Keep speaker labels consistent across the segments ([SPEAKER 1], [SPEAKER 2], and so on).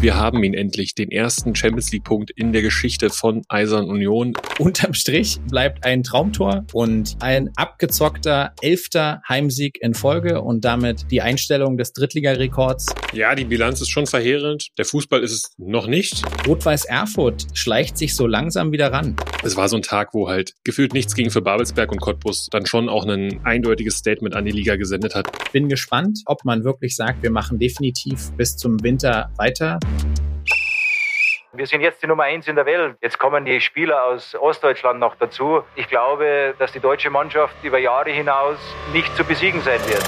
[SPEAKER 1] Wir haben ihn endlich, den ersten Champions League-Punkt in der Geschichte von Eisern Union.
[SPEAKER 2] Unterm Strich bleibt ein Traumtor und ein abgezockter elfter Heimsieg in Folge und damit die Einstellung des Drittligarekords.
[SPEAKER 1] Ja, die Bilanz ist schon verheerend. Der Fußball ist es noch nicht.
[SPEAKER 2] Rot-Weiß Erfurt schleicht sich so langsam wieder ran.
[SPEAKER 1] Es war so ein Tag, wo halt gefühlt nichts ging für Babelsberg und Cottbus dann schon auch ein eindeutiges Statement an die Liga gesendet hat.
[SPEAKER 2] Bin gespannt, ob man wirklich sagt, wir machen definitiv bis zum Winter weiter.
[SPEAKER 3] Wir sind jetzt die Nummer eins in der Welt. Jetzt kommen die Spieler aus Ostdeutschland noch dazu. Ich glaube, dass die deutsche Mannschaft über Jahre hinaus nicht zu besiegen sein wird.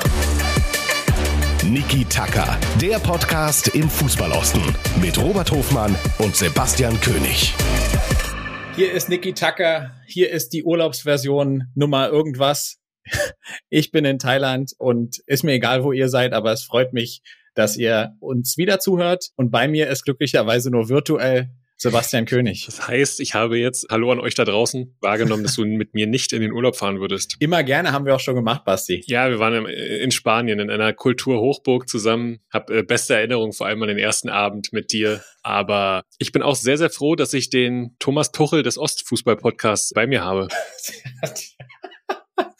[SPEAKER 4] Niki Tacker, der Podcast im Fußballosten mit Robert Hofmann und Sebastian König.
[SPEAKER 2] Hier ist Niki Tacker, hier ist die Urlaubsversion Nummer irgendwas. Ich bin in Thailand und ist mir egal, wo ihr seid, aber es freut mich, dass ihr uns wieder zuhört. Und bei mir ist glücklicherweise nur virtuell Sebastian König.
[SPEAKER 1] Das heißt, ich habe jetzt, hallo an euch da draußen, wahrgenommen, dass du mit mir nicht in den Urlaub fahren würdest.
[SPEAKER 2] Immer gerne, haben wir auch schon gemacht, Basti.
[SPEAKER 1] Ja, wir waren in Spanien in einer Kulturhochburg zusammen. Hab äh, beste Erinnerung vor allem an den ersten Abend mit dir. Aber ich bin auch sehr, sehr froh, dass ich den Thomas Tuchel des Ostfußball-Podcasts bei mir habe.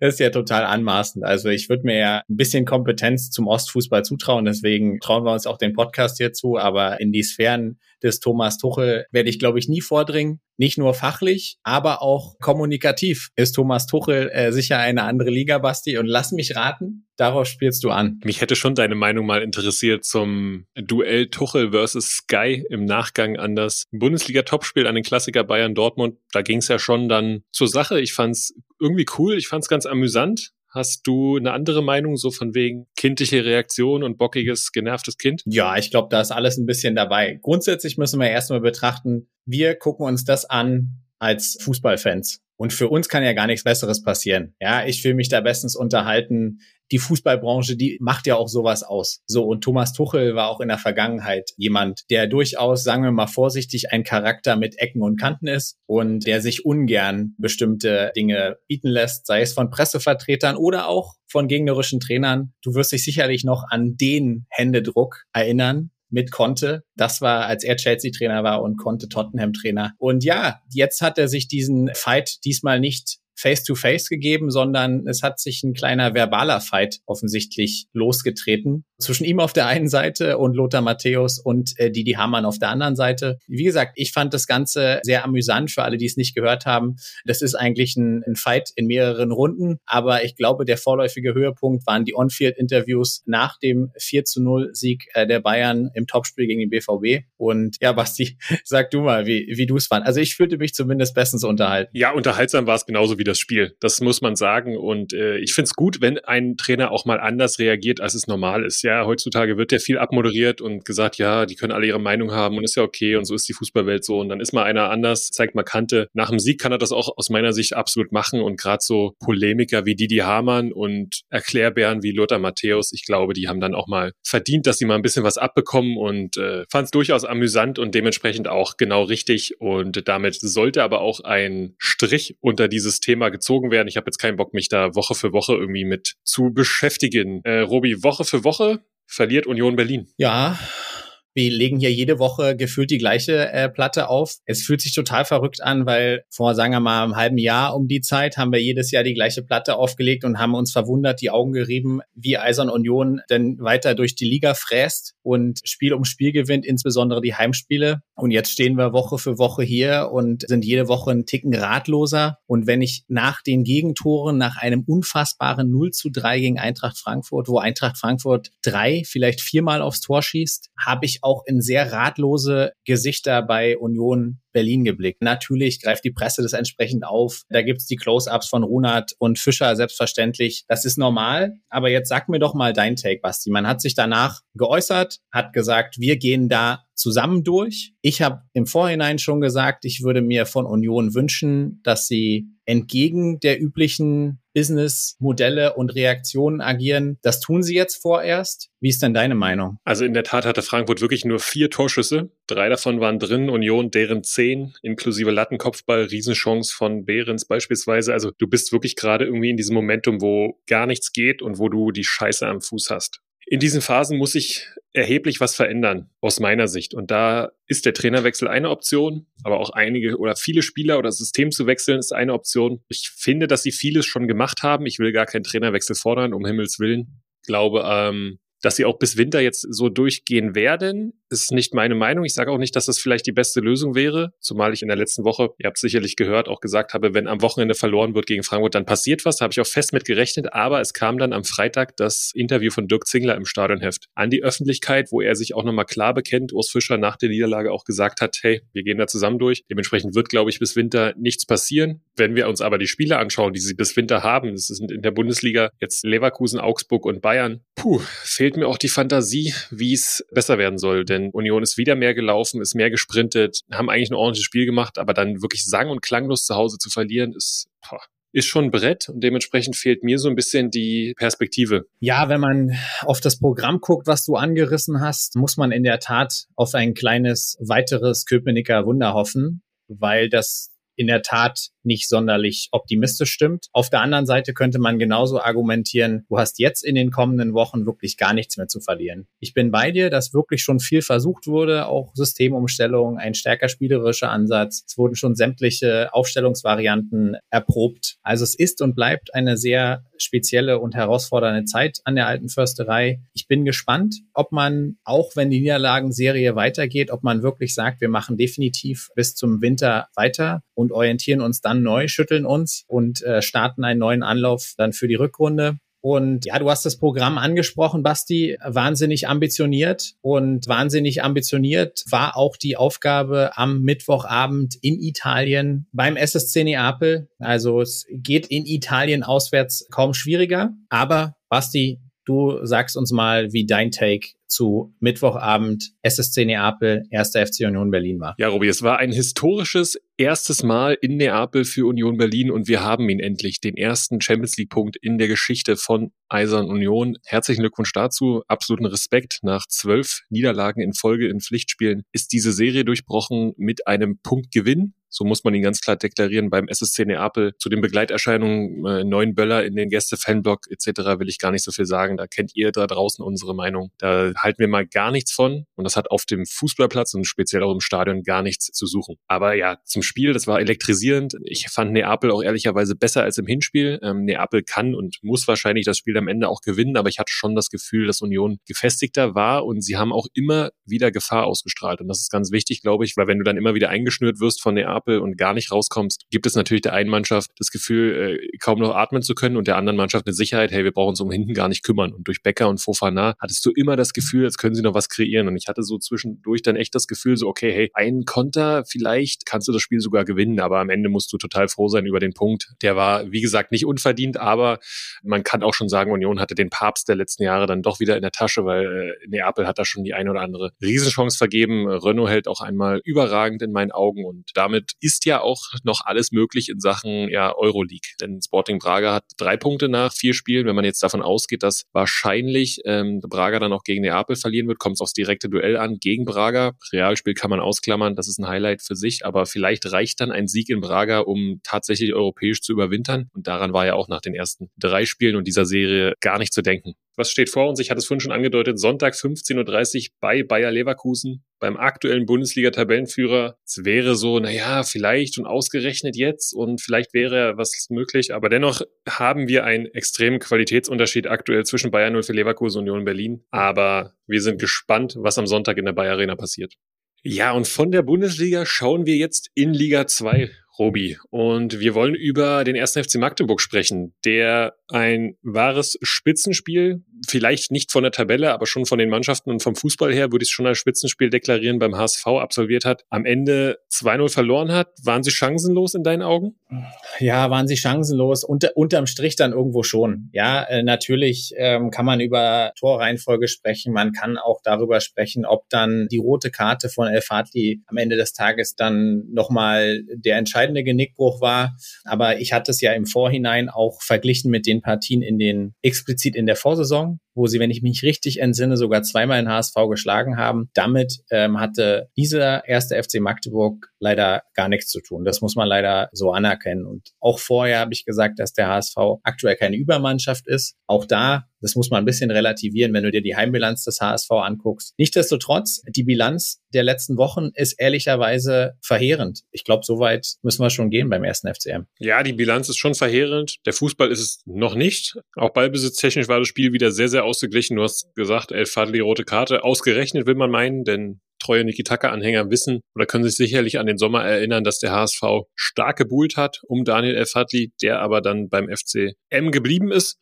[SPEAKER 2] Das ist ja total anmaßend. Also ich würde mir ja ein bisschen Kompetenz zum Ostfußball zutrauen, deswegen trauen wir uns auch den Podcast hier zu, aber in die Sphären des Thomas Tuchel werde ich, glaube ich, nie vordringen. Nicht nur fachlich, aber auch kommunikativ ist Thomas Tuchel äh, sicher eine andere Liga, Basti. Und lass mich raten, darauf spielst du an.
[SPEAKER 1] Mich hätte schon deine Meinung mal interessiert zum Duell Tuchel versus Sky im Nachgang an das Bundesliga-Topspiel an den Klassiker Bayern Dortmund. Da ging es ja schon dann zur Sache. Ich fand's irgendwie cool, ich fand's ganz amüsant. Hast du eine andere Meinung, so von wegen kindliche Reaktion und bockiges, genervtes Kind?
[SPEAKER 2] Ja, ich glaube, da ist alles ein bisschen dabei. Grundsätzlich müssen wir erstmal betrachten, wir gucken uns das an als Fußballfans. Und für uns kann ja gar nichts Besseres passieren. Ja, ich will mich da bestens unterhalten die Fußballbranche, die macht ja auch sowas aus. So, und Thomas Tuchel war auch in der Vergangenheit jemand, der durchaus, sagen wir mal vorsichtig, ein Charakter mit Ecken und Kanten ist und der sich ungern bestimmte Dinge bieten lässt, sei es von Pressevertretern oder auch von gegnerischen Trainern. Du wirst dich sicherlich noch an den Händedruck erinnern, mit Conte. Das war, als er Chelsea-Trainer war und Conte Tottenham-Trainer. Und ja, jetzt hat er sich diesen Fight diesmal nicht face-to-face -face gegeben, sondern es hat sich ein kleiner verbaler Fight offensichtlich losgetreten zwischen ihm auf der einen Seite und Lothar Matthäus und äh, Didi Hamann auf der anderen Seite. Wie gesagt, ich fand das Ganze sehr amüsant für alle, die es nicht gehört haben. Das ist eigentlich ein, ein Fight in mehreren Runden, aber ich glaube, der vorläufige Höhepunkt waren die On-Field-Interviews nach dem 4 zu 0 Sieg äh, der Bayern im Topspiel gegen den BVB. Und ja, Basti, sag du mal, wie, wie du es fand. Also ich fühlte mich zumindest bestens unterhalten.
[SPEAKER 1] Ja, unterhaltsam war es genauso wie das Spiel. Das muss man sagen. Und äh, ich finde es gut, wenn ein Trainer auch mal anders reagiert, als es normal ist. Ja, heutzutage wird ja viel abmoderiert und gesagt, ja, die können alle ihre Meinung haben und ist ja okay und so ist die Fußballwelt so. Und dann ist mal einer anders, zeigt mal Kante. Nach dem Sieg kann er das auch aus meiner Sicht absolut machen. Und gerade so Polemiker wie Didi Hamann und Erklärbären wie Lothar Matthäus, ich glaube, die haben dann auch mal verdient, dass sie mal ein bisschen was abbekommen und äh, fand es durchaus amüsant und dementsprechend auch genau richtig. Und damit sollte aber auch ein Strich unter dieses Thema gezogen werden. Ich habe jetzt keinen Bock, mich da Woche für Woche irgendwie mit zu beschäftigen. Äh, Robi, Woche für Woche verliert Union Berlin.
[SPEAKER 2] Ja, wir legen hier jede Woche gefühlt die gleiche äh, Platte auf. Es fühlt sich total verrückt an, weil vor, sagen wir mal, einem halben Jahr um die Zeit haben wir jedes Jahr die gleiche Platte aufgelegt und haben uns verwundert, die Augen gerieben, wie Eisern Union denn weiter durch die Liga fräst und Spiel um Spiel gewinnt, insbesondere die Heimspiele. Und jetzt stehen wir Woche für Woche hier und sind jede Woche einen Ticken ratloser. Und wenn ich nach den Gegentoren, nach einem unfassbaren 0 zu 3 gegen Eintracht Frankfurt, wo Eintracht Frankfurt drei, vielleicht viermal aufs Tor schießt, habe ich auch in sehr ratlose Gesichter bei Union Berlin geblickt. Natürlich greift die Presse das entsprechend auf. Da gibt's die Close-ups von Runert und Fischer selbstverständlich. Das ist normal. Aber jetzt sag mir doch mal dein Take, Basti. Man hat sich danach geäußert, hat gesagt, wir gehen da zusammen durch. Ich habe im Vorhinein schon gesagt, ich würde mir von Union wünschen, dass sie entgegen der üblichen Business-Modelle und Reaktionen agieren. Das tun sie jetzt vorerst. Wie ist denn deine Meinung?
[SPEAKER 1] Also in der Tat hatte Frankfurt wirklich nur vier Torschüsse. Drei davon waren drin, Union deren zehn, inklusive Lattenkopfball, Riesenchance von Behrens beispielsweise. Also du bist wirklich gerade irgendwie in diesem Momentum, wo gar nichts geht und wo du die Scheiße am Fuß hast In diesen Phasen muss ich erheblich was verändern, aus meiner Sicht. Und da ist der Trainerwechsel eine Option, aber auch einige oder viele Spieler oder System zu wechseln ist eine Option. Ich finde, dass sie vieles schon gemacht haben. Ich will gar keinen Trainerwechsel fordern, um Himmels Willen. Ich glaube, ähm, dass sie auch bis Winter jetzt so durchgehen werden, ist nicht meine Meinung. Ich sage auch nicht, dass das vielleicht die beste Lösung wäre, zumal ich in der letzten Woche, ihr habt sicherlich gehört, auch gesagt habe, wenn am Wochenende verloren wird gegen Frankfurt, dann passiert was. Da habe ich auch fest mit gerechnet, aber es kam dann am Freitag das Interview von Dirk Zingler im Stadionheft an die Öffentlichkeit, wo er sich auch nochmal klar bekennt, Urs Fischer nach der Niederlage auch gesagt hat, hey, wir gehen da zusammen durch. Dementsprechend wird, glaube ich, bis Winter nichts passieren. Wenn wir uns aber die Spiele anschauen, die sie bis Winter haben, das sind in der Bundesliga jetzt Leverkusen, Augsburg und Bayern, puh, fehlt mir auch die Fantasie, wie es besser werden soll. Denn Union ist wieder mehr gelaufen, ist mehr gesprintet, haben eigentlich ein ordentliches Spiel gemacht, aber dann wirklich sang- und klanglos zu Hause zu verlieren, ist, boah, ist schon ein Brett und dementsprechend fehlt mir so ein bisschen die Perspektive.
[SPEAKER 2] Ja, wenn man auf das Programm guckt, was du angerissen hast, muss man in der Tat auf ein kleines weiteres Köpenicker Wunder hoffen, weil das in der Tat nicht sonderlich optimistisch stimmt. Auf der anderen Seite könnte man genauso argumentieren, du hast jetzt in den kommenden Wochen wirklich gar nichts mehr zu verlieren. Ich bin bei dir, dass wirklich schon viel versucht wurde, auch Systemumstellung, ein stärker spielerischer Ansatz. Es wurden schon sämtliche Aufstellungsvarianten erprobt. Also es ist und bleibt eine sehr spezielle und herausfordernde Zeit an der alten Försterei. Ich bin gespannt, ob man, auch wenn die Niederlagenserie weitergeht, ob man wirklich sagt, wir machen definitiv bis zum Winter weiter und orientieren uns dann neu, schütteln uns und äh, starten einen neuen Anlauf dann für die Rückrunde. Und ja, du hast das Programm angesprochen, Basti, wahnsinnig ambitioniert und wahnsinnig ambitioniert war auch die Aufgabe am Mittwochabend in Italien beim SSC Neapel. Also es geht in Italien auswärts kaum schwieriger. Aber Basti, du sagst uns mal, wie dein Take zu Mittwochabend SSC Neapel, 1. FC Union Berlin war.
[SPEAKER 1] Ja, Robi, es war ein historisches erstes Mal in Neapel für Union Berlin und wir haben ihn endlich, den ersten Champions League Punkt in der Geschichte von Eisern Union. Herzlichen Glückwunsch dazu, absoluten Respekt. Nach zwölf Niederlagen in Folge in Pflichtspielen ist diese Serie durchbrochen mit einem Punktgewinn so muss man ihn ganz klar deklarieren beim SSC Neapel. Zu den Begleiterscheinungen äh, neuen Böller in den Gäste-Fanblock etc. will ich gar nicht so viel sagen. Da kennt ihr da draußen unsere Meinung. Da halten wir mal gar nichts von und das hat auf dem Fußballplatz und speziell auch im Stadion gar nichts zu suchen. Aber ja, zum Spiel, das war elektrisierend. Ich fand Neapel auch ehrlicherweise besser als im Hinspiel. Ähm, Neapel kann und muss wahrscheinlich das Spiel am Ende auch gewinnen, aber ich hatte schon das Gefühl, dass Union gefestigter war und sie haben auch immer wieder Gefahr ausgestrahlt und das ist ganz wichtig, glaube ich, weil wenn du dann immer wieder eingeschnürt wirst von Neapel, Neapel und gar nicht rauskommst, gibt es natürlich der einen Mannschaft das Gefühl, äh, kaum noch atmen zu können und der anderen Mannschaft eine Sicherheit, hey, wir brauchen uns um hinten gar nicht kümmern. Und durch Becker und Fofana hattest du immer das Gefühl, als können sie noch was kreieren. Und ich hatte so zwischendurch dann echt das Gefühl, so, okay, hey, ein Konter, vielleicht kannst du das Spiel sogar gewinnen, aber am Ende musst du total froh sein über den Punkt. Der war, wie gesagt, nicht unverdient, aber man kann auch schon sagen, Union hatte den Papst der letzten Jahre dann doch wieder in der Tasche, weil äh, Neapel hat da schon die eine oder andere Riesenchance vergeben. Renault hält auch einmal überragend in meinen Augen und damit ist ja auch noch alles möglich in Sachen ja, Euroleague. Denn Sporting Braga hat drei Punkte nach vier Spielen. Wenn man jetzt davon ausgeht, dass wahrscheinlich ähm, Braga dann auch gegen Neapel verlieren wird, kommt es aufs direkte Duell an gegen Braga. Realspiel kann man ausklammern, das ist ein Highlight für sich, aber vielleicht reicht dann ein Sieg in Braga, um tatsächlich europäisch zu überwintern. Und daran war ja auch nach den ersten drei Spielen und dieser Serie gar nicht zu denken. Was steht vor uns? Ich hatte es vorhin schon angedeutet. Sonntag 15.30 Uhr bei Bayer Leverkusen beim aktuellen Bundesliga-Tabellenführer. Es wäre so, naja, vielleicht und ausgerechnet jetzt und vielleicht wäre was möglich. Aber dennoch haben wir einen extremen Qualitätsunterschied aktuell zwischen Bayern 0 für Leverkusen und Union Berlin. Aber wir sind gespannt, was am Sonntag in der Bayer Arena passiert. Ja, und von der Bundesliga schauen wir jetzt in Liga 2 Robi. Und wir wollen über den ersten FC Magdeburg sprechen, der ein wahres Spitzenspiel, vielleicht nicht von der Tabelle, aber schon von den Mannschaften und vom Fußball her, würde ich es schon als Spitzenspiel deklarieren, beim HSV absolviert hat. Am Ende 2-0 verloren hat. Waren sie chancenlos in deinen Augen?
[SPEAKER 2] Ja, waren sie chancenlos. Unter, unterm Strich dann irgendwo schon. Ja, äh, natürlich ähm, kann man über Torreihenfolge sprechen. Man kann auch darüber sprechen, ob dann die rote Karte von El Fadli am Ende des Tages dann nochmal der Entscheidung entscheidende Genickbruch war. Aber ich hatte es ja im Vorhinein auch verglichen mit den Partien in den explizit in der Vorsaison. Wo sie, wenn ich mich richtig entsinne, sogar zweimal in HSV geschlagen haben. Damit ähm, hatte dieser erste FC Magdeburg leider gar nichts zu tun. Das muss man leider so anerkennen. Und auch vorher habe ich gesagt, dass der HSV aktuell keine Übermannschaft ist. Auch da das muss man ein bisschen relativieren, wenn du dir die Heimbilanz des HSV anguckst. Nichtsdestotrotz, die Bilanz der letzten Wochen ist ehrlicherweise verheerend. Ich glaube, so weit müssen wir schon gehen beim ersten FCM.
[SPEAKER 1] Ja, die Bilanz ist schon verheerend. Der Fußball ist es noch nicht. Auch ballbesitztechnisch war das Spiel wieder sehr, sehr ausgeglichen. Du hast gesagt, El Fadli rote Karte. Ausgerechnet will man meinen, denn treue Niki-Taka-Anhänger wissen oder können sich sicherlich an den Sommer erinnern, dass der HSV stark gebuhlt hat um Daniel El Fadli, der aber dann beim FCM geblieben ist.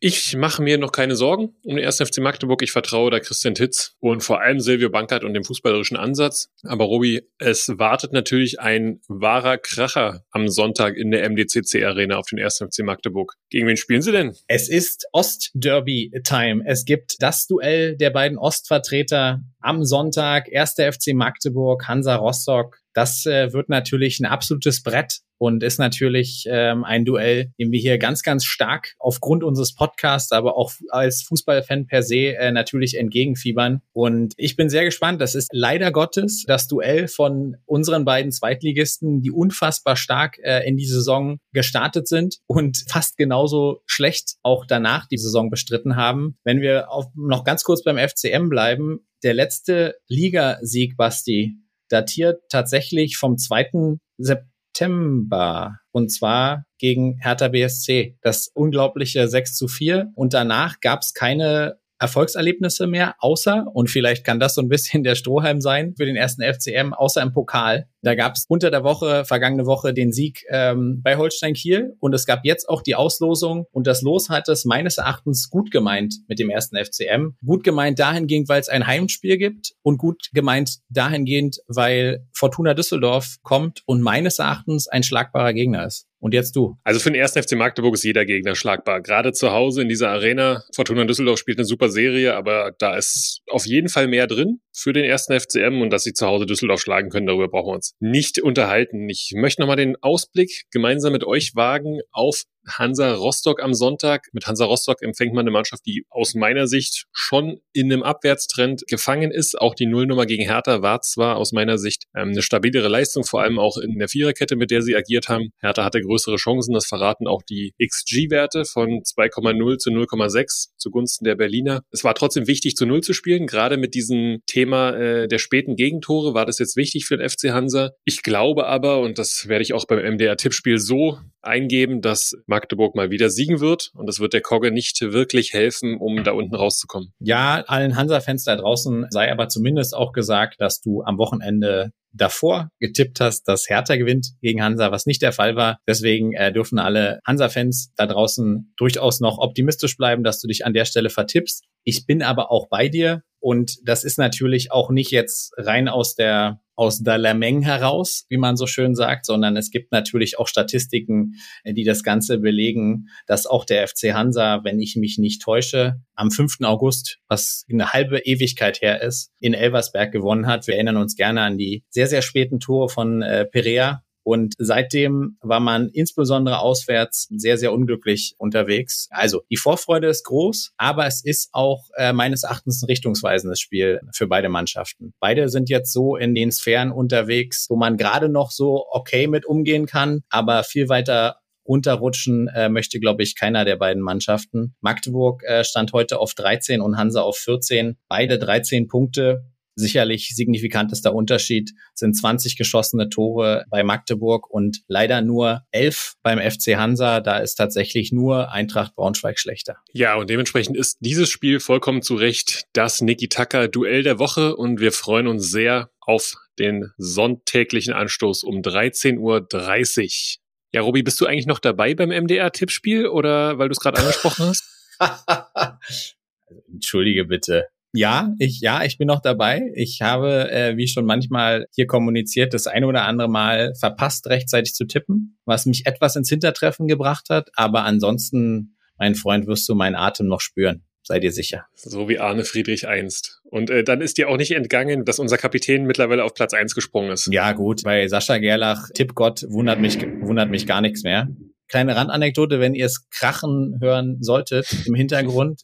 [SPEAKER 1] Ich mache mir noch keine Sorgen um den 1. FC Magdeburg. Ich vertraue da Christian Titz und vor allem Silvio Bankert und dem fußballerischen Ansatz. Aber Robi, es wartet natürlich ein wahrer Kracher am Sonntag in der MDCC Arena auf den 1. FC Magdeburg. Gegen wen spielen Sie denn?
[SPEAKER 2] Es ist Ostderby-Time. Es gibt das Duell der beiden Ostvertreter am Sonntag. 1. FC Magdeburg, Hansa Rostock. Das äh, wird natürlich ein absolutes Brett und ist natürlich ähm, ein Duell, dem wir hier ganz, ganz stark aufgrund unseres Podcasts, aber auch als Fußballfan per se äh, natürlich entgegenfiebern. Und ich bin sehr gespannt. Das ist leider Gottes das Duell von unseren beiden Zweitligisten, die unfassbar stark äh, in die Saison gestartet sind und fast genauso schlecht auch danach die Saison bestritten haben. Wenn wir auf, noch ganz kurz beim FCM bleiben, der letzte Ligasieg, Basti, datiert tatsächlich vom 2. September September. Und zwar gegen Hertha BSC. Das unglaubliche 6 zu 4. Und danach gab es keine Erfolgserlebnisse mehr, außer, und vielleicht kann das so ein bisschen der Strohhalm sein für den ersten FCM, außer im Pokal. Da gab es unter der Woche, vergangene Woche, den Sieg ähm, bei Holstein Kiel und es gab jetzt auch die Auslosung und das Los hat es meines Erachtens gut gemeint mit dem ersten FCM. Gut gemeint dahingehend, weil es ein Heimspiel gibt und gut gemeint dahingehend, weil Fortuna Düsseldorf kommt und meines Erachtens ein schlagbarer Gegner ist. Und jetzt du.
[SPEAKER 1] Also für den ersten FC Magdeburg ist jeder Gegner schlagbar. Gerade zu Hause in dieser Arena. Fortuna Düsseldorf spielt eine super Serie, aber da ist auf jeden Fall mehr drin für den ersten FCM und dass sie zu Hause Düsseldorf schlagen können, darüber brauchen wir uns nicht unterhalten. Ich möchte nochmal den Ausblick gemeinsam mit euch wagen auf Hansa Rostock am Sonntag. Mit Hansa Rostock empfängt man eine Mannschaft, die aus meiner Sicht schon in einem Abwärtstrend gefangen ist. Auch die Nullnummer gegen Hertha war zwar aus meiner Sicht ähm, eine stabilere Leistung, vor allem auch in der Viererkette, mit der sie agiert haben. Hertha hatte größere Chancen, das verraten auch die XG-Werte von 2,0 zu 0,6 zugunsten der Berliner. Es war trotzdem wichtig, zu Null zu spielen. Gerade mit diesem Thema äh, der späten Gegentore war das jetzt wichtig für den FC Hansa. Ich glaube aber, und das werde ich auch beim MDR-Tippspiel so eingeben, dass Magdeburg mal wieder siegen wird. Und das wird der Kogge nicht wirklich helfen, um da unten rauszukommen.
[SPEAKER 2] Ja, allen Hansa-Fans da draußen sei aber zumindest auch gesagt, dass du am Wochenende davor getippt hast, dass Hertha gewinnt gegen Hansa, was nicht der Fall war. Deswegen äh, dürfen alle Hansa-Fans da draußen durchaus noch optimistisch bleiben, dass du dich an der Stelle vertippst. Ich bin aber auch bei dir und das ist natürlich auch nicht jetzt rein aus der aus der Lameng heraus, wie man so schön sagt, sondern es gibt natürlich auch Statistiken, äh, die das Ganze belegen, dass auch der FC Hansa, wenn ich mich nicht täusche, am 5. August, was eine halbe Ewigkeit her ist, in Elversberg gewonnen hat. Wir erinnern uns gerne an die sehr, sehr späten Tore von äh, Perea, und seitdem war man insbesondere auswärts sehr, sehr unglücklich unterwegs. Also die Vorfreude ist groß, aber es ist auch äh, meines Erachtens ein richtungsweisendes Spiel für beide Mannschaften. Beide sind jetzt so in den Sphären unterwegs, wo man gerade noch so okay mit umgehen kann, aber viel weiter runterrutschen äh, möchte, glaube ich, keiner der beiden Mannschaften. Magdeburg äh, stand heute auf 13 und Hansa auf 14. Beide 13 Punkte sicherlich signifikantester Unterschied sind 20 geschossene Tore bei Magdeburg und leider nur 11 beim FC Hansa. Da ist tatsächlich nur Eintracht Braunschweig schlechter.
[SPEAKER 1] Ja, und dementsprechend ist dieses Spiel vollkommen zu Recht das Niki Tucker Duell der Woche und wir freuen uns sehr auf den sonntäglichen Anstoß um 13.30 Uhr. Ja, Robi, bist du eigentlich noch dabei beim MDR-Tippspiel oder weil du es gerade angesprochen hast?
[SPEAKER 2] Entschuldige bitte. Ja, ich, ja, ich bin noch dabei. Ich habe, äh, wie schon manchmal hier kommuniziert, das eine oder andere Mal verpasst, rechtzeitig zu tippen, was mich etwas ins Hintertreffen gebracht hat. Aber ansonsten, mein Freund, wirst du meinen Atem noch spüren. Sei dir sicher.
[SPEAKER 1] So wie Arne Friedrich einst. Und äh, dann ist dir auch nicht entgangen, dass unser Kapitän mittlerweile auf Platz eins gesprungen ist.
[SPEAKER 2] Ja, gut. Bei Sascha Gerlach, Tippgott, wundert mich, wundert mich gar nichts mehr. Kleine Randanekdote, wenn ihr es krachen hören solltet im Hintergrund.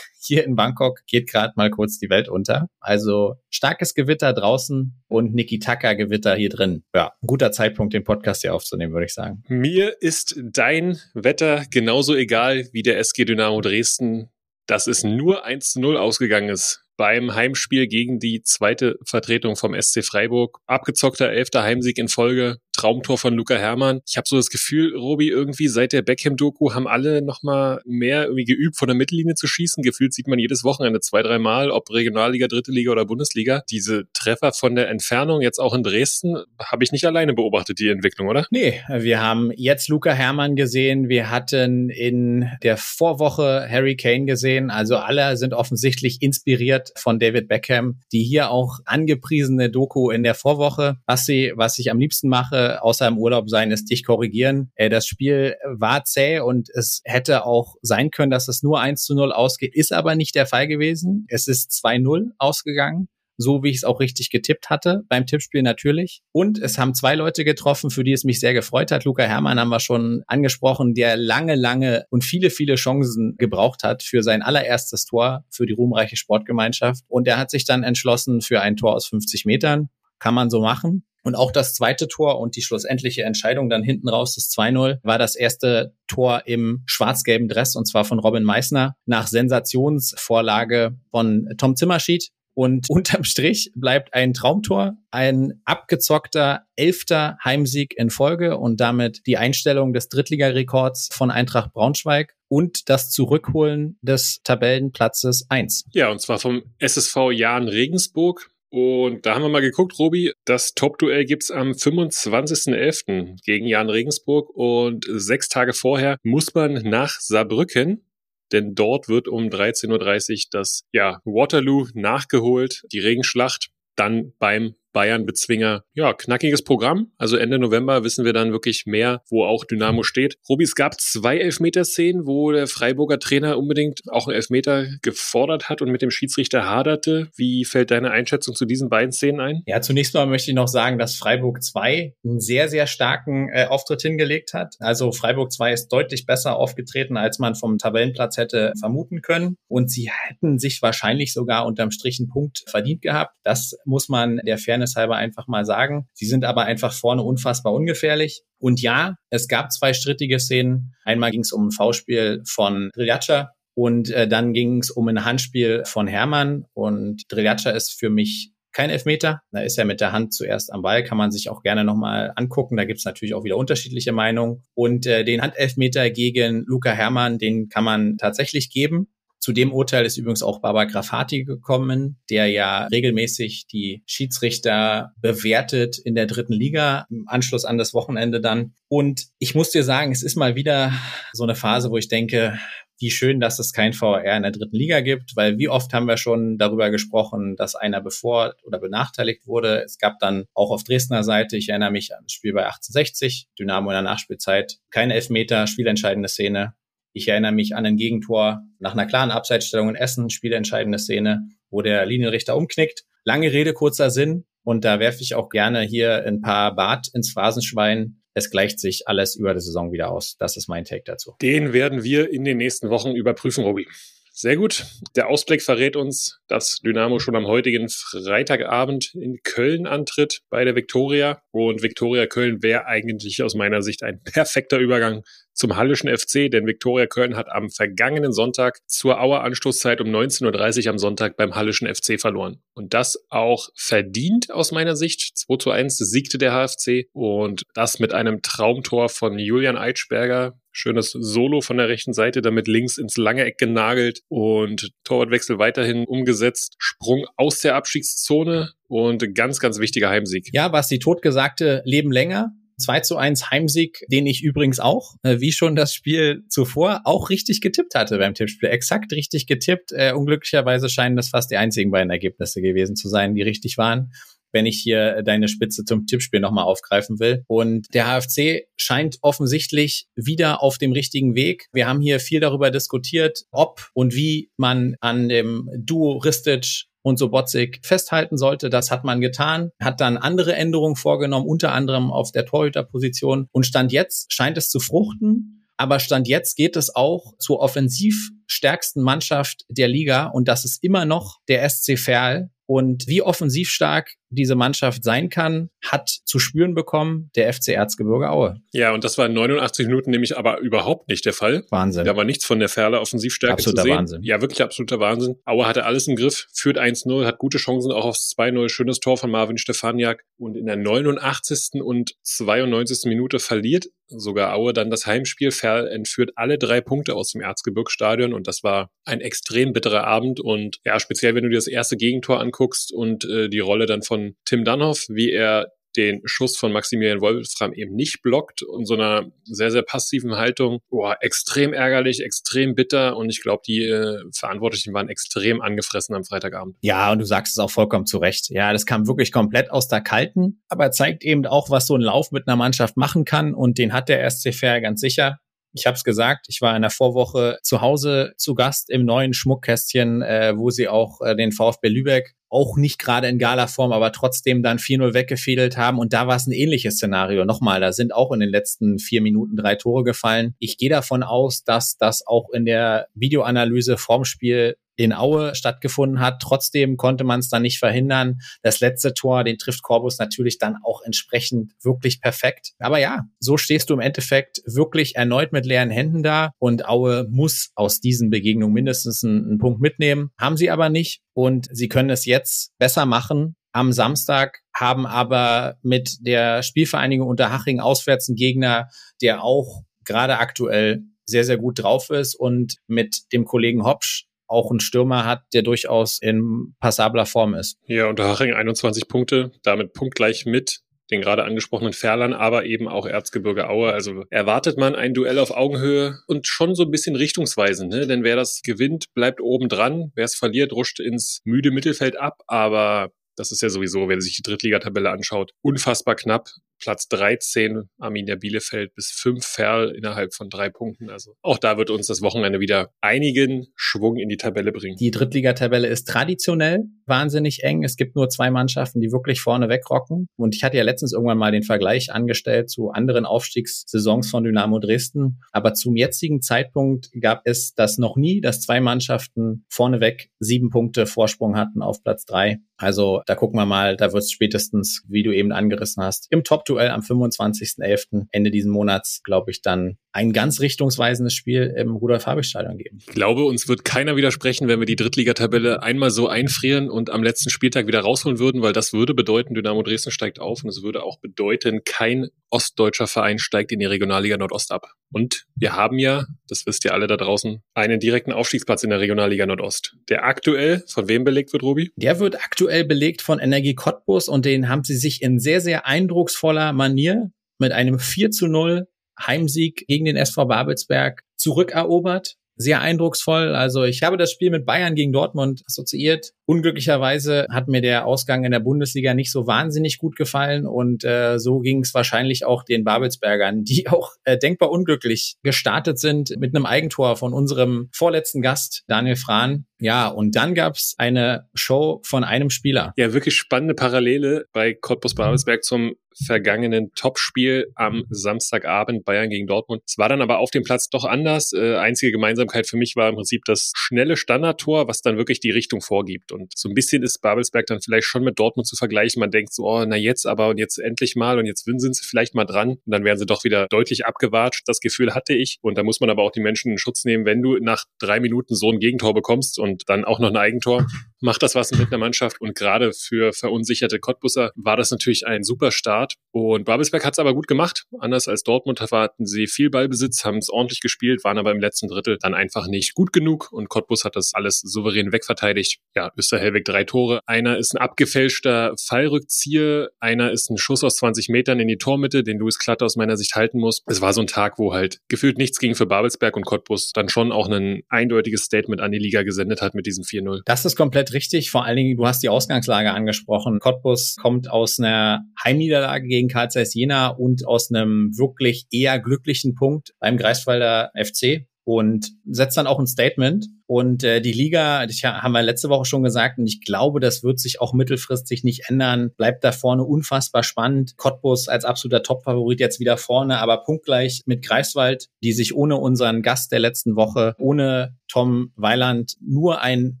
[SPEAKER 2] Hier in Bangkok geht gerade mal kurz die Welt unter. Also starkes Gewitter draußen und Niki Taka Gewitter hier drin. Ja, guter Zeitpunkt, den Podcast hier aufzunehmen, würde ich sagen.
[SPEAKER 1] Mir ist dein Wetter genauso egal wie der SG Dynamo Dresden, dass es nur 1 zu 0 ausgegangen ist beim Heimspiel gegen die zweite Vertretung vom SC Freiburg. Abgezockter elfter Heimsieg in Folge. Traumtor von Luca Hermann. Ich habe so das Gefühl, Robi, irgendwie seit der Beckham-Doku haben alle nochmal mehr irgendwie geübt, von der Mittellinie zu schießen. Gefühlt sieht man jedes Wochenende zwei, drei Mal, ob Regionalliga, Dritte Liga oder Bundesliga. Diese Treffer von der Entfernung, jetzt auch in Dresden, habe ich nicht alleine beobachtet, die Entwicklung, oder?
[SPEAKER 2] Nee, wir haben jetzt Luca Hermann gesehen. Wir hatten in der Vorwoche Harry Kane gesehen. Also alle sind offensichtlich inspiriert von David Beckham. Die hier auch angepriesene Doku in der Vorwoche. Was sie, was ich am liebsten mache, außer im Urlaub sein, ist dich korrigieren. Äh, das Spiel war zäh und es hätte auch sein können, dass es nur 1 zu 0 ausgeht, ist aber nicht der Fall gewesen. Es ist 2-0 ausgegangen so wie ich es auch richtig getippt hatte, beim Tippspiel natürlich. Und es haben zwei Leute getroffen, für die es mich sehr gefreut hat. Luca Hermann haben wir schon angesprochen, der lange, lange und viele, viele Chancen gebraucht hat für sein allererstes Tor für die ruhmreiche Sportgemeinschaft. Und er hat sich dann entschlossen für ein Tor aus 50 Metern. Kann man so machen. Und auch das zweite Tor und die schlussendliche Entscheidung dann hinten raus, das 2-0, war das erste Tor im schwarz-gelben Dress und zwar von Robin Meissner nach Sensationsvorlage von Tom Zimmerschied. Und unterm Strich bleibt ein Traumtor, ein abgezockter elfter Heimsieg in Folge und damit die Einstellung des Drittligarekords von Eintracht Braunschweig und das Zurückholen des Tabellenplatzes 1.
[SPEAKER 1] Ja, und zwar vom SSV Jahn Regensburg. Und da haben wir mal geguckt, Robi, das Top-Duell gibt's am 25.11. gegen Jan Regensburg und sechs Tage vorher muss man nach Saarbrücken, denn dort wird um 13.30 Uhr das ja, Waterloo nachgeholt, die Regenschlacht, dann beim Bayern-Bezwinger. Ja, knackiges Programm. Also Ende November wissen wir dann wirklich mehr, wo auch Dynamo steht. Robi, es gab zwei Elfmeterszenen, wo der Freiburger Trainer unbedingt auch einen Elfmeter gefordert hat und mit dem Schiedsrichter haderte. Wie fällt deine Einschätzung zu diesen beiden Szenen ein?
[SPEAKER 2] Ja, zunächst mal möchte ich noch sagen, dass Freiburg 2 einen sehr, sehr starken äh, Auftritt hingelegt hat. Also Freiburg 2 ist deutlich besser aufgetreten, als man vom Tabellenplatz hätte vermuten können. Und sie hätten sich wahrscheinlich sogar unterm Strich einen Punkt verdient gehabt. Das muss man der Fairness Fairness halber einfach mal sagen. Sie sind aber einfach vorne unfassbar ungefährlich. Und ja, es gab zwei strittige Szenen. Einmal ging es um ein V-Spiel von Driljatscha und äh, dann ging es um ein Handspiel von Hermann. Und Driljatscha ist für mich kein Elfmeter. Da ist er mit der Hand zuerst am Ball, kann man sich auch gerne nochmal angucken. Da gibt es natürlich auch wieder unterschiedliche Meinungen. Und äh, den Handelfmeter gegen Luca Hermann, den kann man tatsächlich geben. Zu dem Urteil ist übrigens auch Baba Grafati gekommen, der ja regelmäßig die Schiedsrichter bewertet in der dritten Liga, im Anschluss an das Wochenende dann. Und ich muss dir sagen, es ist mal wieder so eine Phase, wo ich denke, wie schön, dass es kein VR in der dritten Liga gibt, weil wie oft haben wir schon darüber gesprochen, dass einer bevor oder benachteiligt wurde. Es gab dann auch auf Dresdner Seite, ich erinnere mich an das Spiel bei 1860, Dynamo in der Nachspielzeit, keine Elfmeter, spielentscheidende Szene. Ich erinnere mich an ein Gegentor nach einer klaren Abseitsstellung in Essen, spielentscheidende Szene, wo der Linienrichter umknickt. Lange Rede, kurzer Sinn. Und da werfe ich auch gerne hier ein paar Bart ins Phrasenschwein. Es gleicht sich alles über die Saison wieder aus. Das ist mein Take dazu.
[SPEAKER 1] Den werden wir in den nächsten Wochen überprüfen, Robi. Sehr gut. Der Ausblick verrät uns, dass Dynamo schon am heutigen Freitagabend in Köln antritt bei der Viktoria. Und Viktoria Köln wäre eigentlich aus meiner Sicht ein perfekter Übergang zum Hallischen FC, denn Viktoria Köln hat am vergangenen Sonntag zur Auer Anstoßzeit um 19.30 Uhr am Sonntag beim Hallischen FC verloren. Und das auch verdient aus meiner Sicht. 2 zu 1 siegte der HFC und das mit einem Traumtor von Julian Eitschberger. Schönes Solo von der rechten Seite, damit links ins lange Eck genagelt und Torwartwechsel weiterhin umgesetzt. Sprung aus der Abstiegszone und ganz, ganz wichtiger Heimsieg.
[SPEAKER 2] Ja, was die Totgesagte leben länger. 2 zu 1 Heimsieg, den ich übrigens auch, äh, wie schon das Spiel zuvor, auch richtig getippt hatte beim Tippspiel. Exakt richtig getippt. Äh, unglücklicherweise scheinen das fast die einzigen beiden Ergebnisse gewesen zu sein, die richtig waren wenn ich hier deine Spitze zum Tippspiel nochmal aufgreifen will. Und der HFC scheint offensichtlich wieder auf dem richtigen Weg. Wir haben hier viel darüber diskutiert, ob und wie man an dem Duo Ristic und Sobotzig festhalten sollte. Das hat man getan, hat dann andere Änderungen vorgenommen, unter anderem auf der Torhüterposition. Und Stand jetzt scheint es zu fruchten. Aber Stand jetzt geht es auch zur offensiv stärksten Mannschaft der Liga und das ist immer noch der SC Verl. Und wie offensiv stark diese Mannschaft sein kann, hat zu spüren bekommen der FC Erzgebirge Aue.
[SPEAKER 1] Ja, und das war in 89 Minuten nämlich aber überhaupt nicht der Fall.
[SPEAKER 2] Wahnsinn.
[SPEAKER 1] Da war nichts von der Ferle Offensivstärke
[SPEAKER 2] absoluter
[SPEAKER 1] zu sehen.
[SPEAKER 2] Wahnsinn.
[SPEAKER 1] Ja, wirklich absoluter Wahnsinn. Aue hatte alles im Griff, führt 1-0, hat gute Chancen auch aufs 2-0, schönes Tor von Marvin Stefaniak. Und in der 89. und 92. Minute verliert sogar Aue dann das Heimspiel, Ferl entführt alle drei Punkte aus dem Erzgebirgsstadion und das war ein extrem bitterer Abend und ja, speziell wenn du dir das erste Gegentor anguckst und äh, die Rolle dann von Tim Dunhoff, wie er den Schuss von Maximilian Wolfram eben nicht blockt und so einer sehr, sehr passiven Haltung. Boah, extrem ärgerlich, extrem bitter und ich glaube, die äh, Verantwortlichen waren extrem angefressen am Freitagabend.
[SPEAKER 2] Ja, und du sagst es auch vollkommen zu Recht. Ja, das kam wirklich komplett aus der Kalten, aber zeigt eben auch, was so ein Lauf mit einer Mannschaft machen kann und den hat der SC Fair ganz sicher. Ich habe es gesagt, ich war in der Vorwoche zu Hause zu Gast im neuen Schmuckkästchen, äh, wo sie auch äh, den VfB Lübeck auch nicht gerade in Gala-Form, aber trotzdem dann 4-0 weggefädelt haben. Und da war es ein ähnliches Szenario. Nochmal, da sind auch in den letzten vier Minuten drei Tore gefallen. Ich gehe davon aus, dass das auch in der Videoanalyse vorm Spiel in Aue stattgefunden hat. Trotzdem konnte man es dann nicht verhindern. Das letzte Tor, den trifft Corbus natürlich dann auch entsprechend wirklich perfekt. Aber ja, so stehst du im Endeffekt wirklich erneut mit leeren Händen da und Aue muss aus diesen Begegnungen mindestens einen, einen Punkt mitnehmen. Haben sie aber nicht und sie können es jetzt besser machen. Am Samstag haben aber mit der Spielvereinigung Unterhaching auswärts einen Gegner, der auch gerade aktuell sehr, sehr gut drauf ist und mit dem Kollegen Hopsch auch einen Stürmer hat, der durchaus in passabler Form ist.
[SPEAKER 1] Ja, Unterhaching 21 Punkte, damit punktgleich mit den gerade angesprochenen Ferlern, aber eben auch Erzgebirge Aue. Also erwartet man ein Duell auf Augenhöhe und schon so ein bisschen richtungsweisend, ne? Denn wer das gewinnt, bleibt oben dran. Wer es verliert, ruscht ins müde Mittelfeld ab. Aber das ist ja sowieso, wenn sich die Drittligatabelle anschaut, unfassbar knapp. Platz 13 Arminia Bielefeld bis 5 Ferl innerhalb von drei Punkten. Also auch da wird uns das Wochenende wieder einigen Schwung in die Tabelle bringen.
[SPEAKER 2] Die Drittligatabelle ist traditionell wahnsinnig eng. Es gibt nur zwei Mannschaften, die wirklich vorne wegrocken. Und ich hatte ja letztens irgendwann mal den Vergleich angestellt zu anderen Aufstiegssaisons von Dynamo Dresden. Aber zum jetzigen Zeitpunkt gab es das noch nie, dass zwei Mannschaften vorneweg sieben Punkte Vorsprung hatten auf Platz drei. Also da gucken wir mal, da wird es spätestens, wie du eben angerissen hast, im Top-Duell am 25.11. Ende diesen Monats, glaube ich, dann ein ganz richtungsweisendes Spiel im Rudolf-Habich-Stadion geben.
[SPEAKER 1] Ich glaube, uns wird keiner widersprechen, wenn wir die Drittligatabelle einmal so einfrieren und am letzten Spieltag wieder rausholen würden, weil das würde bedeuten, Dynamo Dresden steigt auf und es würde auch bedeuten, kein ostdeutscher Verein steigt in die Regionalliga Nordost ab. Und wir haben ja, das wisst ihr alle da draußen, einen direkten Aufstiegsplatz in der Regionalliga Nordost. Der aktuell von wem belegt wird, Robi?
[SPEAKER 2] Der wird aktuell belegt von Energie Cottbus und den haben sie sich in sehr, sehr eindrucksvoller Manier mit einem 4 zu 0 Heimsieg gegen den SV Babelsberg zurückerobert. Sehr eindrucksvoll. Also ich habe das Spiel mit Bayern gegen Dortmund assoziiert. Unglücklicherweise hat mir der Ausgang in der Bundesliga nicht so wahnsinnig gut gefallen und äh, so ging es wahrscheinlich auch den Babelsbergern, die auch äh, denkbar unglücklich gestartet sind mit einem Eigentor von unserem vorletzten Gast Daniel Frahn. Ja, und dann gab's eine Show von einem Spieler.
[SPEAKER 1] Ja, wirklich spannende Parallele bei Cottbus Babelsberg zum vergangenen Topspiel am Samstagabend Bayern gegen Dortmund. Es war dann aber auf dem Platz doch anders. Äh, einzige Gemeinsamkeit für mich war im Prinzip das schnelle Standardtor, was dann wirklich die Richtung vorgibt. Und so ein bisschen ist Babelsberg dann vielleicht schon mit Dortmund zu vergleichen. Man denkt so, oh, na jetzt aber und jetzt endlich mal und jetzt sind sie vielleicht mal dran. Und dann werden sie doch wieder deutlich abgewatscht. Das Gefühl hatte ich. Und da muss man aber auch die Menschen in Schutz nehmen, wenn du nach drei Minuten so ein Gegentor bekommst und dann auch noch ein Eigentor, macht das was mit einer Mannschaft. Und gerade für verunsicherte Cottbusser war das natürlich ein super Start. Und Babelsberg hat es aber gut gemacht. Anders als Dortmund hatten sie viel Ballbesitz, haben es ordentlich gespielt, waren aber im letzten Drittel dann einfach nicht gut genug. Und Cottbus hat das alles souverän wegverteidigt. Ja, Österhellweg drei Tore. Einer ist ein abgefälschter Fallrückzieher, einer ist ein Schuss aus 20 Metern in die Tormitte, den Luis Klatte aus meiner Sicht halten muss. Es war so ein Tag, wo halt gefühlt nichts ging für Babelsberg und Cottbus dann schon auch ein eindeutiges Statement an die Liga gesendet hat mit diesem 4-0.
[SPEAKER 2] Das ist komplett richtig. Vor allen Dingen, du hast die Ausgangslage angesprochen. Cottbus kommt aus einer Heimniederlage gegen Karl Zeiss Jena und aus einem wirklich eher glücklichen Punkt beim Greifswalder FC und setzt dann auch ein Statement Und äh, die Liga, das haben wir letzte Woche schon gesagt, und ich glaube, das wird sich auch mittelfristig nicht ändern. Bleibt da vorne unfassbar spannend. Cottbus als absoluter Topfavorit jetzt wieder vorne, aber punktgleich mit Greifswald, die sich ohne unseren Gast der letzten Woche, ohne Tom Weiland nur ein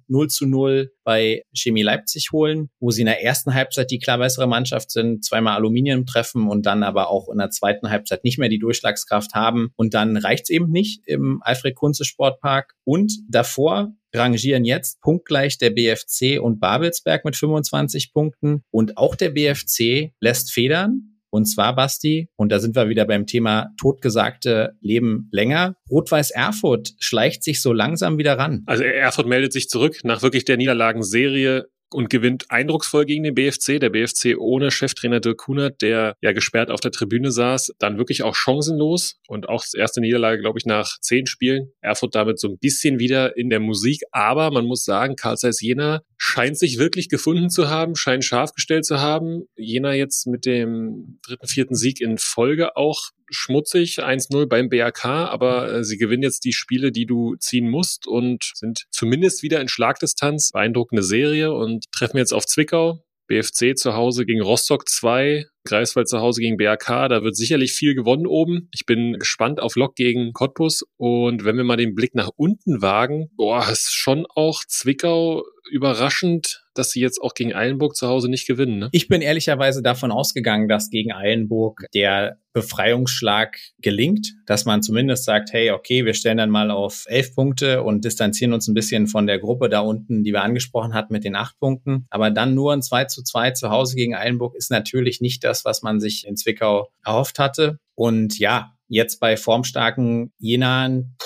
[SPEAKER 2] 0 zu 0 bei Chemie Leipzig holen, wo sie in der ersten Halbzeit die klar bessere Mannschaft sind, zweimal Aluminium treffen und dann aber auch in der zweiten Halbzeit nicht mehr die Durchschlagskraft haben. Und dann reicht's eben nicht im Alfred Kunze Sportpark. Und davor rangieren jetzt punktgleich der BFC und Babelsberg mit 25 Punkten. Und auch der BFC lässt federn. Und zwar, Basti, und da sind wir wieder beim Thema totgesagte Leben länger. Rot-Weiß Erfurt schleicht sich so langsam wieder ran.
[SPEAKER 1] Also Erfurt meldet sich zurück nach wirklich der Niederlagenserie und gewinnt eindrucksvoll gegen den BFC. Der BFC ohne Cheftrainer Dirk Kunert, der ja gesperrt auf der Tribüne saß, dann wirklich auch chancenlos und auch das erste Niederlage, glaube ich, nach zehn Spielen. Erfurt damit so ein bisschen wieder in der Musik, aber man muss sagen, Karl Zeiss Jena scheint sich wirklich gefunden zu haben, scheint scharf gestellt zu haben. Jena jetzt mit dem dritten, vierten Sieg in Folge auch schmutzig 1-0 beim BRK, aber äh, sie gewinnen jetzt die Spiele, die du ziehen musst und sind zumindest wieder in Schlagdistanz. Beeindruckende Serie und treffen jetzt auf Zwickau. BFC zu Hause gegen Rostock 2, Greifswald zu Hause gegen BRK. Da wird sicherlich viel gewonnen oben. Ich bin gespannt auf Lok gegen Cottbus. Und wenn wir mal den Blick nach unten wagen, boah, ist schon auch Zwickau überraschend, dass sie jetzt auch gegen Eilenburg zu Hause nicht gewinnen. Ne?
[SPEAKER 2] Ich bin ehrlicherweise davon ausgegangen, dass gegen Eilenburg der Befreiungsschlag gelingt, dass man zumindest sagt, hey, okay, wir stellen dann mal auf elf Punkte und distanzieren uns ein bisschen von der Gruppe da unten, die wir angesprochen hatten mit den acht Punkten. Aber dann nur ein 2 zu 2 zu Hause gegen Eilenburg ist natürlich nicht das, was man sich in Zwickau erhofft hatte. Und ja, jetzt bei formstarken Jenaen,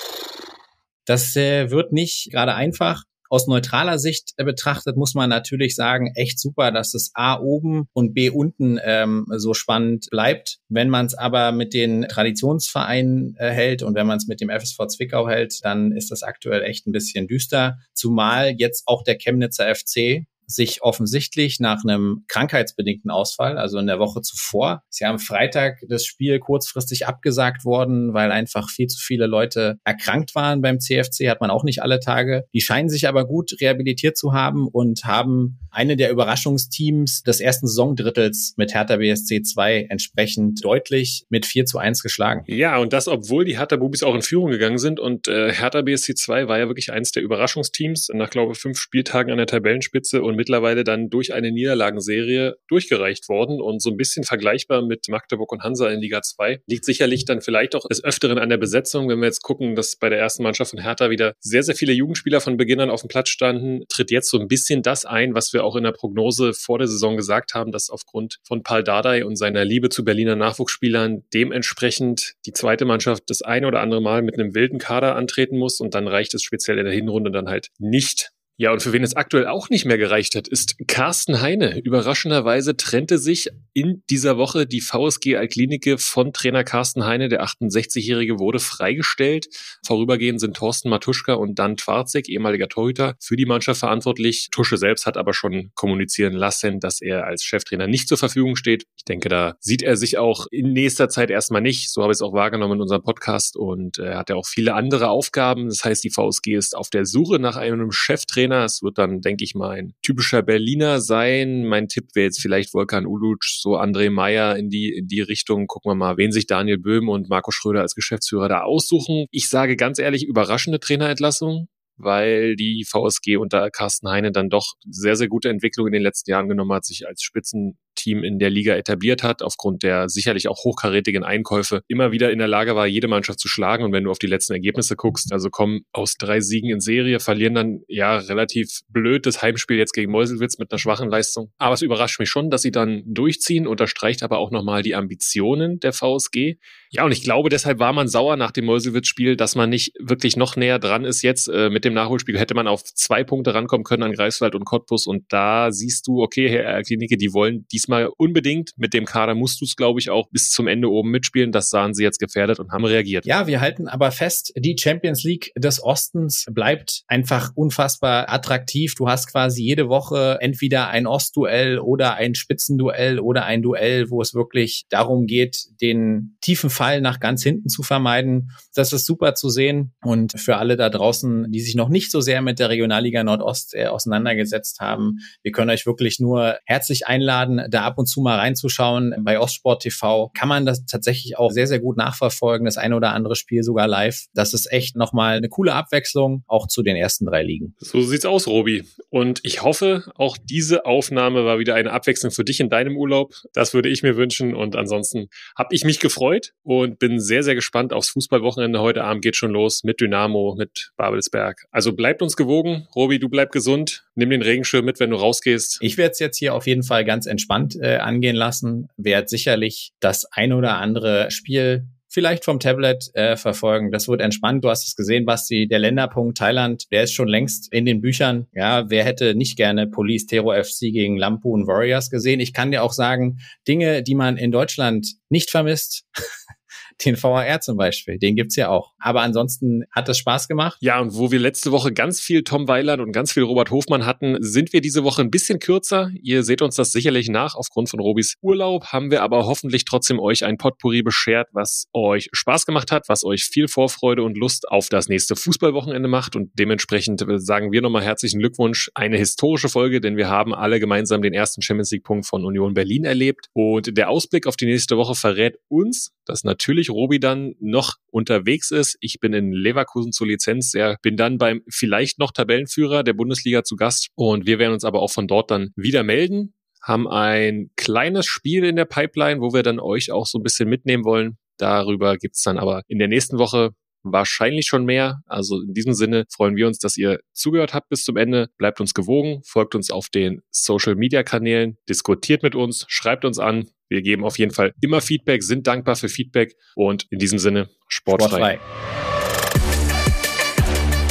[SPEAKER 2] das äh, wird nicht gerade einfach. Aus neutraler Sicht äh, betrachtet muss man natürlich sagen, echt super, dass es A oben und B unten ähm, so spannend bleibt. Wenn man es aber mit den Traditionsvereinen äh, hält und wenn man es mit dem FSV Zwickau hält, dann ist das aktuell echt ein bisschen düster. Zumal jetzt auch der Chemnitzer FC sich offensichtlich nach einem krankheitsbedingten Ausfall, also in der Woche zuvor, sie haben Freitag das Spiel kurzfristig abgesagt worden, weil einfach viel zu viele Leute erkrankt waren beim CFC, hat man auch nicht alle Tage. Die scheinen sich aber gut rehabilitiert zu haben und haben eine der Überraschungsteams des ersten Saisondrittels mit Hertha BSC 2 entsprechend deutlich mit 4 zu 1 geschlagen.
[SPEAKER 1] Ja, und das, obwohl die Hertha Bubis auch in Führung gegangen sind und äh, Hertha BSC 2 war ja wirklich eins der Überraschungsteams nach, glaube ich, fünf Spieltagen an der Tabellenspitze und mittlerweile dann durch eine Niederlagenserie durchgereicht worden und so ein bisschen vergleichbar mit Magdeburg und Hansa in Liga 2. Liegt sicherlich dann vielleicht auch des Öfteren an der Besetzung, wenn wir jetzt gucken, dass bei der ersten Mannschaft von Hertha wieder sehr, sehr viele Jugendspieler von Beginn an auf dem Platz standen, tritt jetzt so ein bisschen das ein, was wir auch in der Prognose vor der Saison gesagt haben, dass aufgrund von Paul Dardai und seiner Liebe zu Berliner Nachwuchsspielern dementsprechend die zweite Mannschaft das eine oder andere Mal mit einem wilden Kader antreten muss und dann reicht es speziell in der Hinrunde dann halt nicht ja, und für wen es aktuell auch nicht mehr gereicht hat, ist Carsten Heine. Überraschenderweise trennte sich in dieser Woche die VSG Altklinike von Trainer Carsten Heine. Der 68-Jährige wurde freigestellt. Vorübergehend sind Thorsten Matuschka und Dan Twarzek, ehemaliger Torhüter, für die Mannschaft verantwortlich. Tusche selbst hat aber schon kommunizieren lassen, dass er als Cheftrainer nicht zur Verfügung steht. Ich denke, da sieht er sich auch in nächster Zeit erstmal nicht. So habe ich es auch wahrgenommen in unserem Podcast und er hat ja auch viele andere Aufgaben. Das heißt, die VSG ist auf der Suche nach einem Cheftrainer Trainer. Es wird dann, denke ich mal, ein typischer Berliner sein. Mein Tipp wäre jetzt vielleicht Volkan Uluc, so André Meyer in die, in die Richtung. Gucken wir mal, wen sich Daniel Böhm und Marco Schröder als Geschäftsführer da aussuchen. Ich sage ganz ehrlich, überraschende Trainerentlassung weil die VSG unter Carsten Heine dann doch sehr, sehr gute Entwicklung in den letzten Jahren genommen hat, sich als Spitzen Team in der Liga etabliert hat, aufgrund der sicherlich auch hochkarätigen Einkäufe immer wieder in der Lage war, jede Mannschaft zu schlagen. Und wenn du auf die letzten Ergebnisse guckst, also kommen aus drei Siegen in Serie, verlieren dann ja relativ blöd das Heimspiel jetzt gegen Meuselwitz mit einer schwachen Leistung. Aber es überrascht mich schon, dass sie dann durchziehen, unterstreicht aber auch nochmal die Ambitionen der VSG. Ja, und ich glaube, deshalb war man sauer nach dem Meuselwitz-Spiel, dass man nicht wirklich noch näher dran ist jetzt. Äh, mit dem Nachholspiel hätte man auf zwei Punkte rankommen können an Greifswald und Cottbus. Und da siehst du, okay, Herr Klinike, die wollen diesmal diesmal unbedingt. Mit dem Kader musst du es, glaube ich, auch bis zum Ende oben mitspielen. Das sahen sie jetzt gefährdet und haben reagiert.
[SPEAKER 2] Ja, wir halten aber fest, die Champions League des Ostens bleibt einfach unfassbar attraktiv. Du hast quasi jede Woche entweder ein Ostduell oder ein Spitzenduell oder ein Duell, wo es wirklich darum geht, den tiefen Fall nach ganz hinten zu vermeiden. Das ist super zu sehen. Und für alle da draußen, die sich noch nicht so sehr mit der Regionalliga Nordost äh, auseinandergesetzt haben, wir können euch wirklich nur herzlich einladen, da ab und zu mal reinzuschauen. Bei Ostsport TV kann man das tatsächlich auch sehr, sehr gut nachverfolgen. Das eine oder andere Spiel sogar live. Das ist echt nochmal eine coole Abwechslung, auch zu den ersten drei Ligen.
[SPEAKER 1] So sieht's aus, Robi. Und ich hoffe, auch diese Aufnahme war wieder eine Abwechslung für dich in deinem Urlaub. Das würde ich mir wünschen. Und ansonsten habe ich mich gefreut und bin sehr, sehr gespannt aufs Fußballwochenende. Heute Abend geht schon los mit Dynamo, mit Babelsberg. Also bleibt uns gewogen. Robi, du bleib gesund. Nimm den Regenschirm mit, wenn du rausgehst.
[SPEAKER 2] Ich werde es jetzt hier auf jeden Fall ganz entspannt äh, angehen lassen. Werd sicherlich das ein oder andere Spiel vielleicht vom Tablet äh, verfolgen. Das wird entspannt. Du hast es gesehen, Basti. Der Länderpunkt Thailand, der ist schon längst in den Büchern. Ja, wer hätte nicht gerne Police Tero FC gegen Lampoon Warriors gesehen? Ich kann dir auch sagen, Dinge, die man in Deutschland nicht vermisst, den VAR zum Beispiel, den gibt's ja auch. Aber ansonsten hat es Spaß gemacht.
[SPEAKER 1] Ja, und wo wir letzte Woche ganz viel Tom Weiland und ganz viel Robert Hofmann hatten, sind wir diese Woche ein bisschen kürzer. Ihr seht uns das sicherlich nach. Aufgrund von Robis Urlaub haben wir aber hoffentlich trotzdem euch ein Potpourri beschert, was euch Spaß gemacht hat, was euch viel Vorfreude und Lust auf das nächste Fußballwochenende macht. Und dementsprechend sagen wir nochmal herzlichen Glückwunsch. Eine historische Folge, denn wir haben alle gemeinsam den ersten Champions League-Punkt von Union Berlin erlebt. Und der Ausblick auf die nächste Woche verrät uns, dass natürlich Robi dann noch unterwegs ist. Ich bin in Leverkusen zur Lizenz, er bin dann beim vielleicht noch Tabellenführer der Bundesliga zu Gast und wir werden uns aber auch von dort dann wieder melden haben ein kleines Spiel in der Pipeline, wo wir dann euch auch so ein bisschen mitnehmen wollen. Darüber gibt's dann aber in der nächsten Woche wahrscheinlich schon mehr. Also in diesem Sinne freuen wir uns, dass ihr zugehört habt bis zum Ende. Bleibt uns gewogen, folgt uns auf den Social-Media-Kanälen, diskutiert mit uns, schreibt uns an. Wir geben auf jeden Fall immer Feedback, sind dankbar für Feedback und in diesem Sinne sportfrei. sportfrei.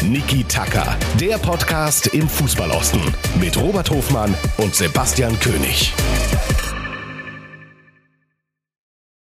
[SPEAKER 4] Niki Tacker, der Podcast im Fußballosten mit Robert Hofmann und Sebastian König.